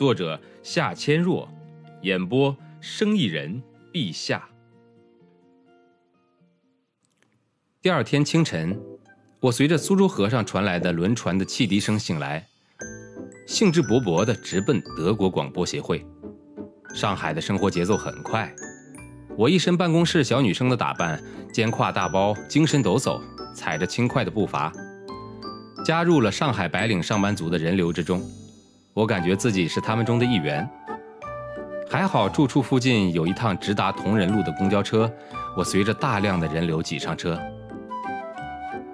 作者夏千若，演播生意人陛下。第二天清晨，我随着苏州河上传来的轮船的汽笛声醒来，兴致勃勃地直奔德国广播协会。上海的生活节奏很快，我一身办公室小女生的打扮，肩挎大包，精神抖擞，踩着轻快的步伐，加入了上海白领上班族的人流之中。我感觉自己是他们中的一员。还好住处附近有一趟直达同仁路的公交车，我随着大量的人流挤上车。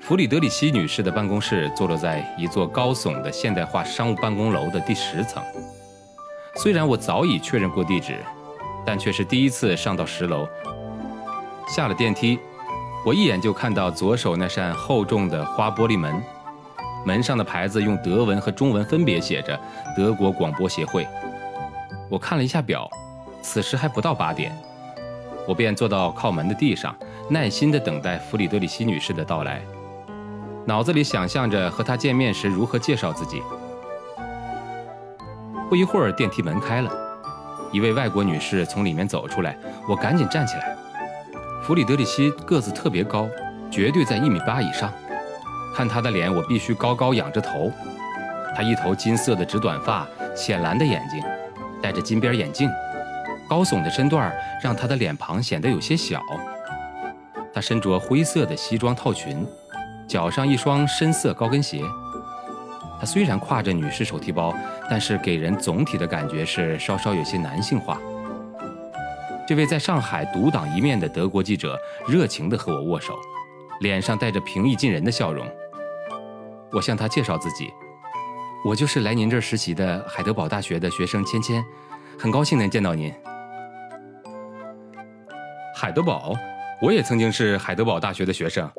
弗里德里希女士的办公室坐落在一座高耸的现代化商务办公楼的第十层。虽然我早已确认过地址，但却是第一次上到十楼。下了电梯，我一眼就看到左手那扇厚重的花玻璃门。门上的牌子用德文和中文分别写着“德国广播协会”。我看了一下表，此时还不到八点，我便坐到靠门的地上，耐心地等待弗里德里希女士的到来，脑子里想象着和她见面时如何介绍自己。不一会儿，电梯门开了，一位外国女士从里面走出来，我赶紧站起来。弗里德里希个子特别高，绝对在一米八以上。看他的脸，我必须高高仰着头。他一头金色的直短发，浅蓝的眼睛，戴着金边眼镜，高耸的身段让他的脸庞显得有些小。他身着灰色的西装套裙，脚上一双深色高跟鞋。他虽然挎着女士手提包，但是给人总体的感觉是稍稍有些男性化。这位在上海独当一面的德国记者热情地和我握手，脸上带着平易近人的笑容。我向他介绍自己，我就是来您这儿实习的海德堡大学的学生芊芊，很高兴能见到您。海德堡，我也曾经是海德堡大学的学生，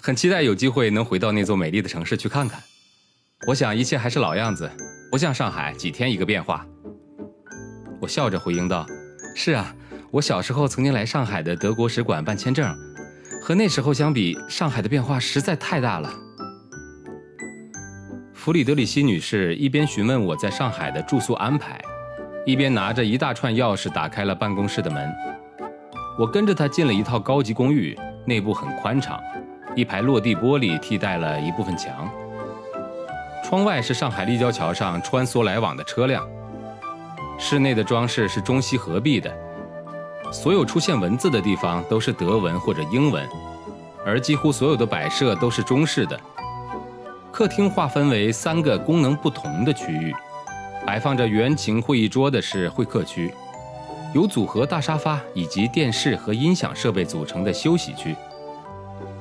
很期待有机会能回到那座美丽的城市去看看。我想一切还是老样子，不像上海几天一个变化。我笑着回应道：“是啊，我小时候曾经来上海的德国使馆办签证，和那时候相比，上海的变化实在太大了。”弗里德里希女士一边询问我在上海的住宿安排，一边拿着一大串钥匙打开了办公室的门。我跟着她进了一套高级公寓，内部很宽敞，一排落地玻璃替代了一部分墙。窗外是上海立交桥上穿梭来往的车辆。室内的装饰是中西合璧的，所有出现文字的地方都是德文或者英文，而几乎所有的摆设都是中式的。客厅划分为三个功能不同的区域，摆放着圆形会议桌的是会客区，由组合大沙发以及电视和音响设备组成的休息区。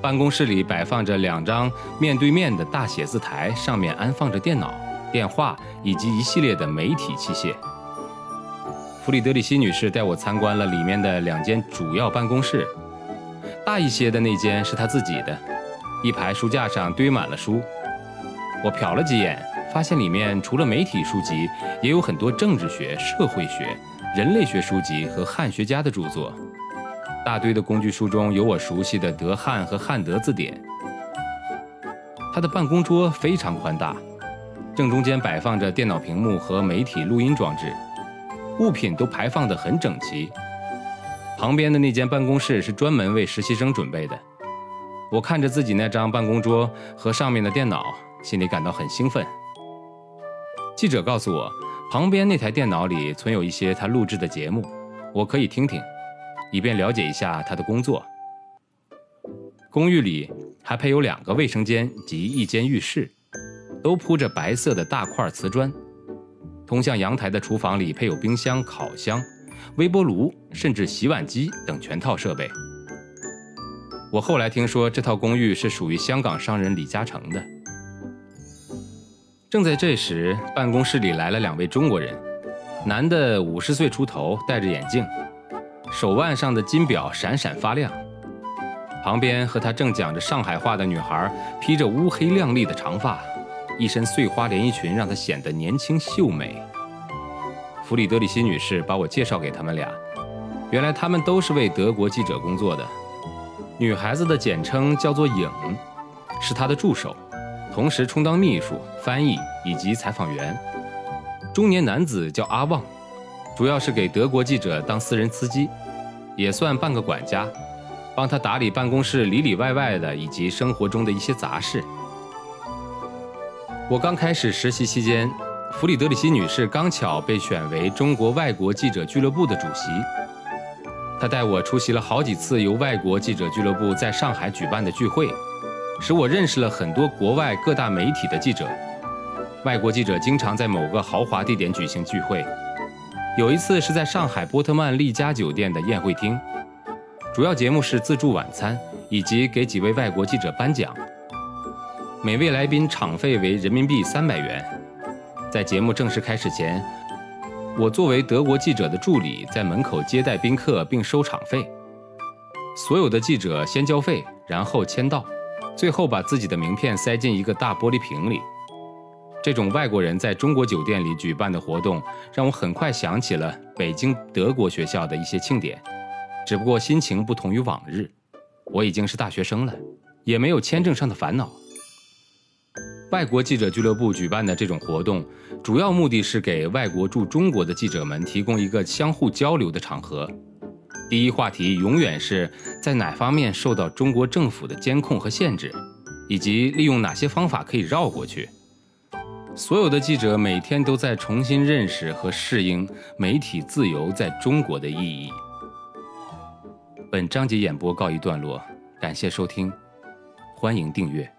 办公室里摆放着两张面对面的大写字台，上面安放着电脑、电话以及一系列的媒体器械。弗里德里希女士带我参观了里面的两间主要办公室，大一些的那间是她自己的，一排书架上堆满了书。我瞟了几眼，发现里面除了媒体书籍，也有很多政治学、社会学、人类学书籍和汉学家的著作。大堆的工具书中有我熟悉的德汉和汉德字典。他的办公桌非常宽大，正中间摆放着电脑屏幕和媒体录音装置，物品都排放得很整齐。旁边的那间办公室是专门为实习生准备的。我看着自己那张办公桌和上面的电脑。心里感到很兴奋。记者告诉我，旁边那台电脑里存有一些他录制的节目，我可以听听，以便了解一下他的工作。公寓里还配有两个卫生间及一间浴室，都铺着白色的大块瓷砖。通向阳台的厨房里配有冰箱、烤箱、微波炉，甚至洗碗机等全套设备。我后来听说，这套公寓是属于香港商人李嘉诚的。正在这时，办公室里来了两位中国人，男的五十岁出头，戴着眼镜，手腕上的金表闪闪发亮。旁边和他正讲着上海话的女孩，披着乌黑亮丽的长发，一身碎花连衣裙，让她显得年轻秀美。弗里德里希女士把我介绍给他们俩，原来他们都是为德国记者工作的。女孩子的简称叫做影，是她的助手，同时充当秘书、翻译以及采访员。中年男子叫阿旺，主要是给德国记者当私人司机，也算半个管家。帮他打理办公室里里外外的，以及生活中的一些杂事。我刚开始实习期间，弗里德里希女士刚巧被选为中国外国记者俱乐部的主席。她带我出席了好几次由外国记者俱乐部在上海举办的聚会，使我认识了很多国外各大媒体的记者。外国记者经常在某个豪华地点举行聚会，有一次是在上海波特曼丽嘉酒店的宴会厅。主要节目是自助晚餐，以及给几位外国记者颁奖。每位来宾场费为人民币三百元。在节目正式开始前，我作为德国记者的助理在门口接待宾客并收场费。所有的记者先交费，然后签到，最后把自己的名片塞进一个大玻璃瓶里。这种外国人在中国酒店里举办的活动，让我很快想起了北京德国学校的一些庆典。只不过心情不同于往日，我已经是大学生了，也没有签证上的烦恼。外国记者俱乐部举办的这种活动，主要目的是给外国驻中国的记者们提供一个相互交流的场合。第一话题永远是在哪方面受到中国政府的监控和限制，以及利用哪些方法可以绕过去。所有的记者每天都在重新认识和适应媒体自由在中国的意义。本章节演播告一段落，感谢收听，欢迎订阅。